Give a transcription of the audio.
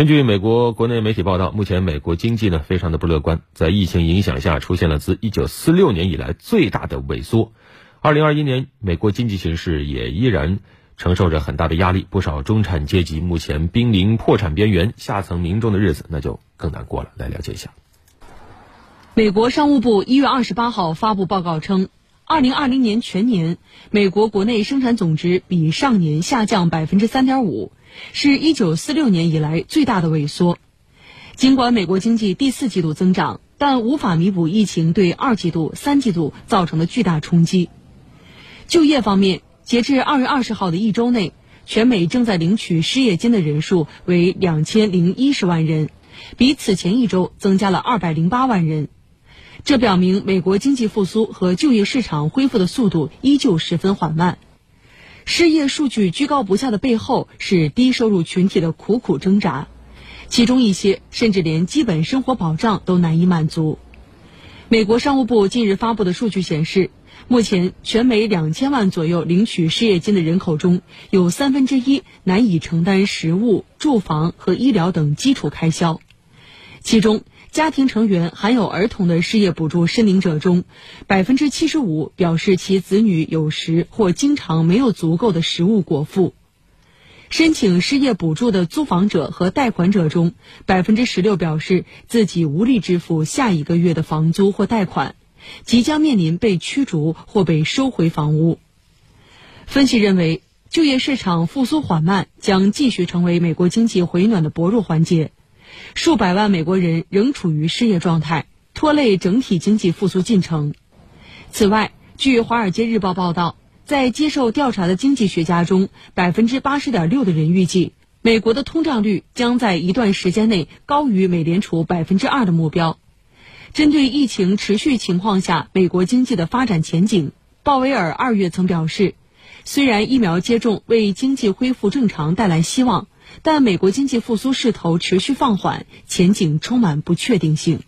根据美国国内媒体报道，目前美国经济呢非常的不乐观，在疫情影响下出现了自一九四六年以来最大的萎缩。二零二一年，美国经济形势也依然承受着很大的压力，不少中产阶级目前濒临破产边缘，下层民众的日子那就更难过了。来了解一下。美国商务部一月二十八号发布报告称，二零二零年全年美国国内生产总值比上年下降百分之三点五。是一九四六年以来最大的萎缩。尽管美国经济第四季度增长，但无法弥补疫情对二季度、三季度造成的巨大冲击。就业方面，截至二月二十号的一周内，全美正在领取失业金的人数为两千零一十万人，比此前一周增加了二百零八万人。这表明美国经济复苏和就业市场恢复的速度依旧十分缓慢。失业数据居高不下的背后是低收入群体的苦苦挣扎，其中一些甚至连基本生活保障都难以满足。美国商务部近日发布的数据显示，目前全美两千万左右领取失业金的人口中，有三分之一难以承担食物、住房和医疗等基础开销，其中。家庭成员含有儿童的失业补助申领者中，百分之七十五表示其子女有时或经常没有足够的食物果腹。申请失业补助的租房者和贷款者中，百分之十六表示自己无力支付下一个月的房租或贷款，即将面临被驱逐或被收回房屋。分析认为，就业市场复苏缓慢将继续成为美国经济回暖的薄弱环节。数百万美国人仍处于失业状态，拖累整体经济复苏进程。此外，据《华尔街日报》报道，在接受调查的经济学家中，百分之八十点六的人预计，美国的通胀率将在一段时间内高于美联储百分之二的目标。针对疫情持续情况下美国经济的发展前景，鲍威尔二月曾表示，虽然疫苗接种为经济恢复正常带来希望。但美国经济复苏势头持续放缓，前景充满不确定性。